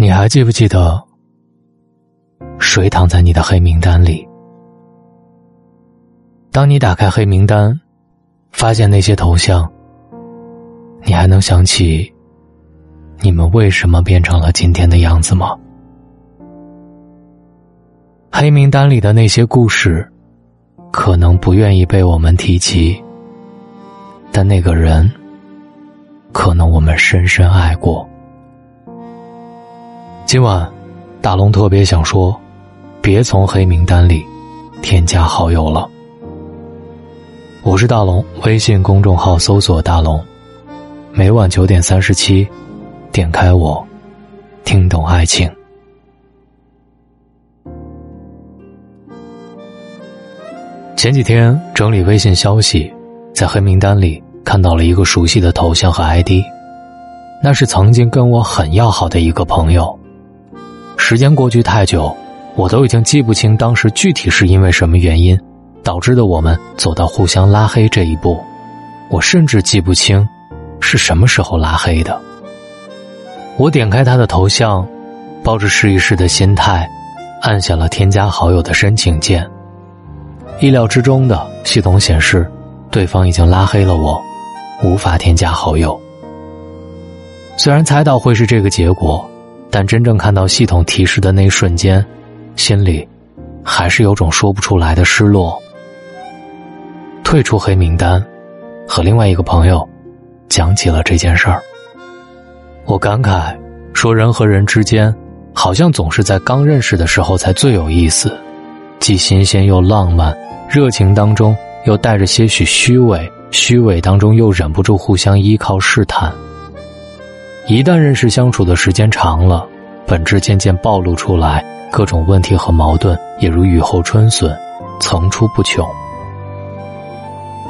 你还记不记得谁躺在你的黑名单里？当你打开黑名单，发现那些头像，你还能想起你们为什么变成了今天的样子吗？黑名单里的那些故事，可能不愿意被我们提及，但那个人，可能我们深深爱过。今晚，大龙特别想说，别从黑名单里添加好友了。我是大龙，微信公众号搜索“大龙”，每晚九点三十七，点开我，听懂爱情。前几天整理微信消息，在黑名单里看到了一个熟悉的头像和 ID，那是曾经跟我很要好的一个朋友。时间过去太久，我都已经记不清当时具体是因为什么原因，导致的我们走到互相拉黑这一步。我甚至记不清是什么时候拉黑的。我点开他的头像，抱着试一试的心态，按下了添加好友的申请键。意料之中的，系统显示对方已经拉黑了我，无法添加好友。虽然猜到会是这个结果。但真正看到系统提示的那一瞬间，心里还是有种说不出来的失落。退出黑名单，和另外一个朋友讲起了这件事儿。我感慨说：“人和人之间，好像总是在刚认识的时候才最有意思，既新鲜又浪漫，热情当中又带着些许虚伪，虚伪当中又忍不住互相依靠试探。”一旦认识相处的时间长了，本质渐渐暴露出来，各种问题和矛盾也如雨后春笋，层出不穷。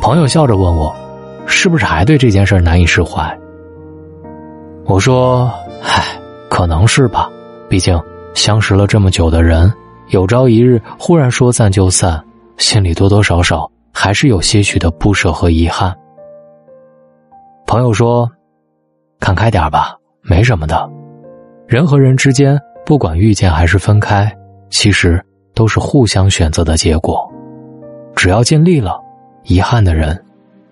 朋友笑着问我：“是不是还对这件事难以释怀？”我说：“唉，可能是吧。毕竟相识了这么久的人，有朝一日忽然说散就散，心里多多少少还是有些许的不舍和遗憾。”朋友说。看开点吧，没什么的。人和人之间，不管遇见还是分开，其实都是互相选择的结果。只要尽力了，遗憾的人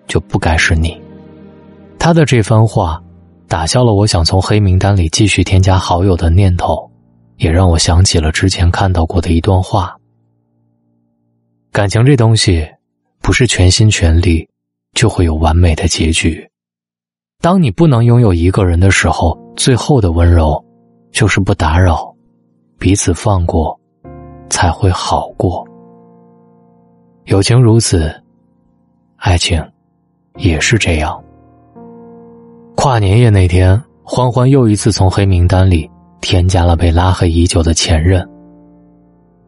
就不该是你。他的这番话，打消了我想从黑名单里继续添加好友的念头，也让我想起了之前看到过的一段话：感情这东西，不是全心全力就会有完美的结局。当你不能拥有一个人的时候，最后的温柔，就是不打扰，彼此放过，才会好过。友情如此，爱情也是这样。跨年夜那天，欢欢又一次从黑名单里添加了被拉黑已久的前任。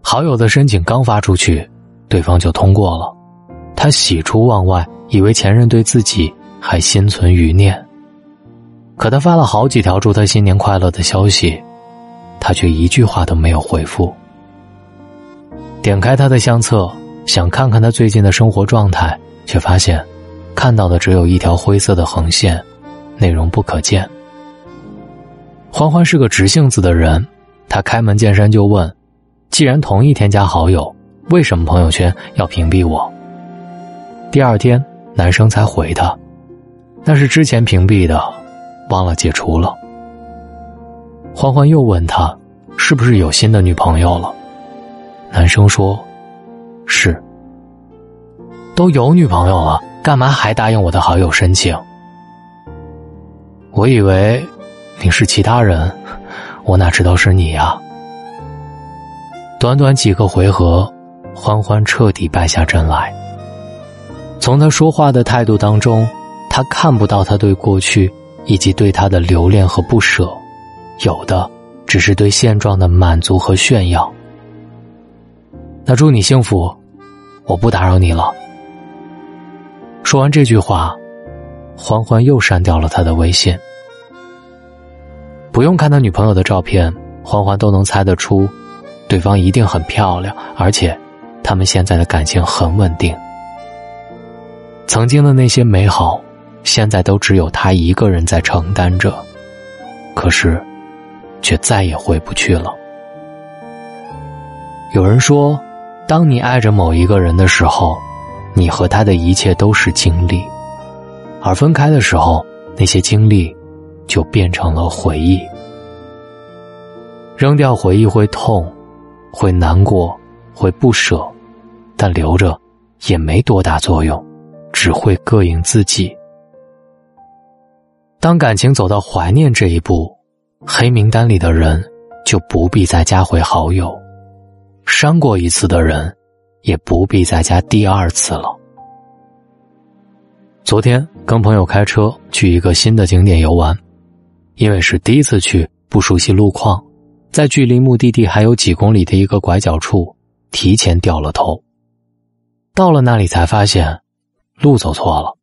好友的申请刚发出去，对方就通过了，他喜出望外，以为前任对自己。还心存余念，可他发了好几条祝他新年快乐的消息，他却一句话都没有回复。点开他的相册，想看看他最近的生活状态，却发现看到的只有一条灰色的横线，内容不可见。欢欢是个直性子的人，他开门见山就问：“既然同意添加好友，为什么朋友圈要屏蔽我？”第二天，男生才回他。那是之前屏蔽的，忘了解除了。欢欢又问他，是不是有新的女朋友了？男生说：“是。”都有女朋友了，干嘛还答应我的好友申请？我以为你是其他人，我哪知道是你呀？短短几个回合，欢欢彻底败下阵来。从他说话的态度当中。他看不到他对过去以及对他的留恋和不舍，有的只是对现状的满足和炫耀。那祝你幸福，我不打扰你了。说完这句话，欢欢又删掉了他的微信。不用看他女朋友的照片，欢欢都能猜得出，对方一定很漂亮，而且他们现在的感情很稳定。曾经的那些美好。现在都只有他一个人在承担着，可是，却再也回不去了。有人说，当你爱着某一个人的时候，你和他的一切都是经历；而分开的时候，那些经历就变成了回忆。扔掉回忆会痛，会难过，会不舍，但留着也没多大作用，只会膈应自己。当感情走到怀念这一步，黑名单里的人就不必再加回好友，删过一次的人也不必再加第二次了。昨天跟朋友开车去一个新的景点游玩，因为是第一次去，不熟悉路况。在距离目的地还有几公里的一个拐角处，提前掉了头。到了那里才发现，路走错了。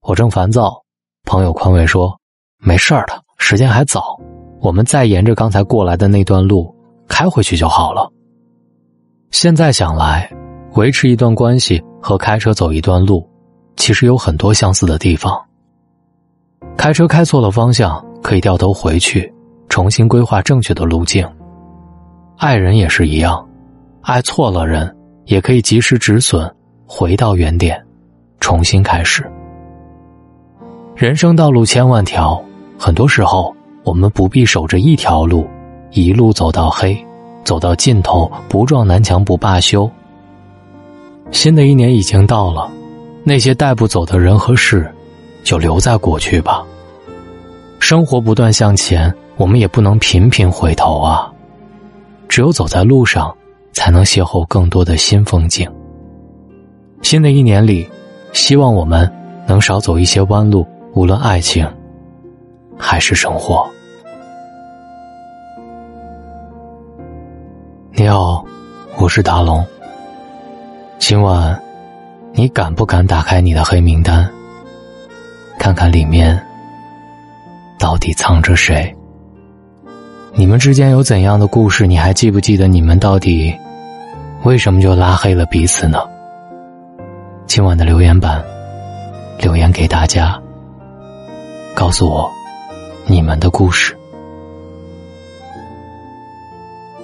我正烦躁，朋友宽慰说：“没事儿的，时间还早，我们再沿着刚才过来的那段路开回去就好了。”现在想来，维持一段关系和开车走一段路，其实有很多相似的地方。开车开错了方向，可以掉头回去。重新规划正确的路径。爱人也是一样，爱错了人，也可以及时止损，回到原点，重新开始。人生道路千万条，很多时候我们不必守着一条路，一路走到黑，走到尽头不撞南墙不罢休。新的一年已经到了，那些带不走的人和事，就留在过去吧。生活不断向前。我们也不能频频回头啊！只有走在路上，才能邂逅更多的新风景。新的一年里，希望我们能少走一些弯路，无论爱情还是生活。你好，我是达龙。今晚，你敢不敢打开你的黑名单，看看里面到底藏着谁？你们之间有怎样的故事？你还记不记得你们到底为什么就拉黑了彼此呢？今晚的留言板留言给大家，告诉我你们的故事。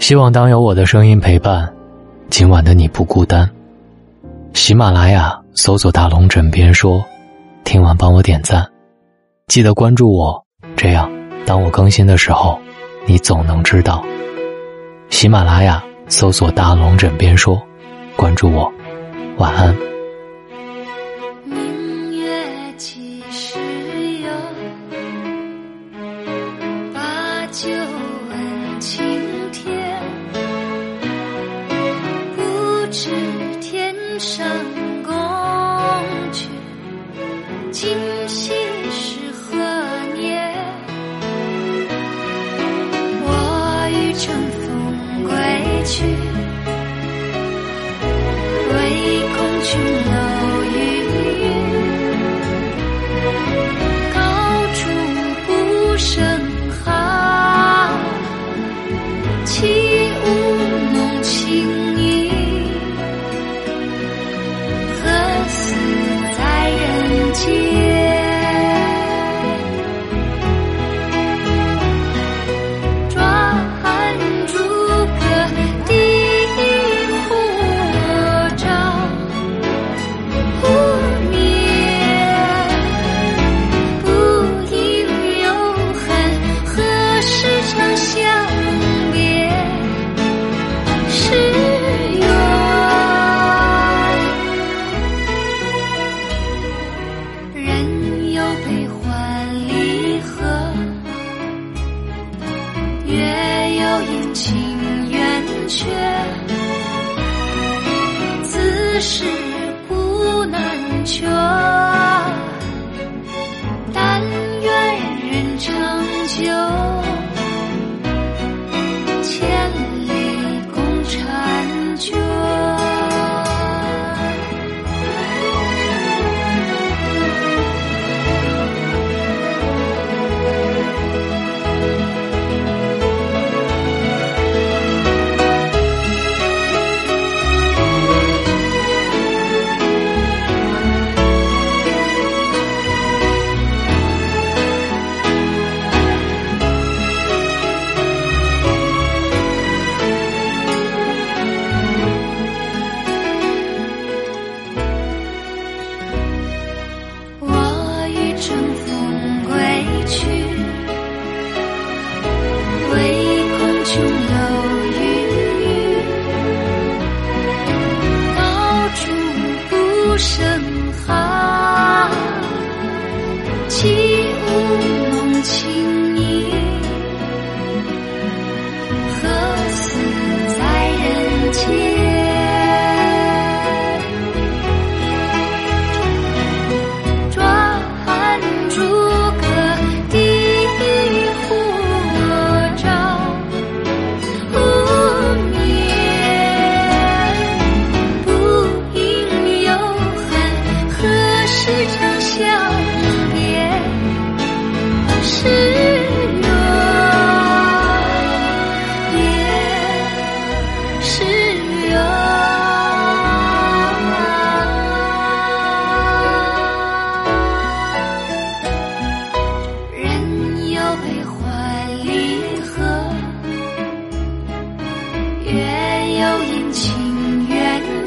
希望当有我的声音陪伴，今晚的你不孤单。喜马拉雅搜索“大龙枕边说”，听完帮我点赞，记得关注我，这样当我更新的时候。你总能知道。喜马拉雅搜索“大龙枕边说”，关注我。晚安。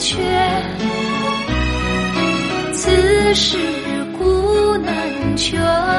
却此事古难全。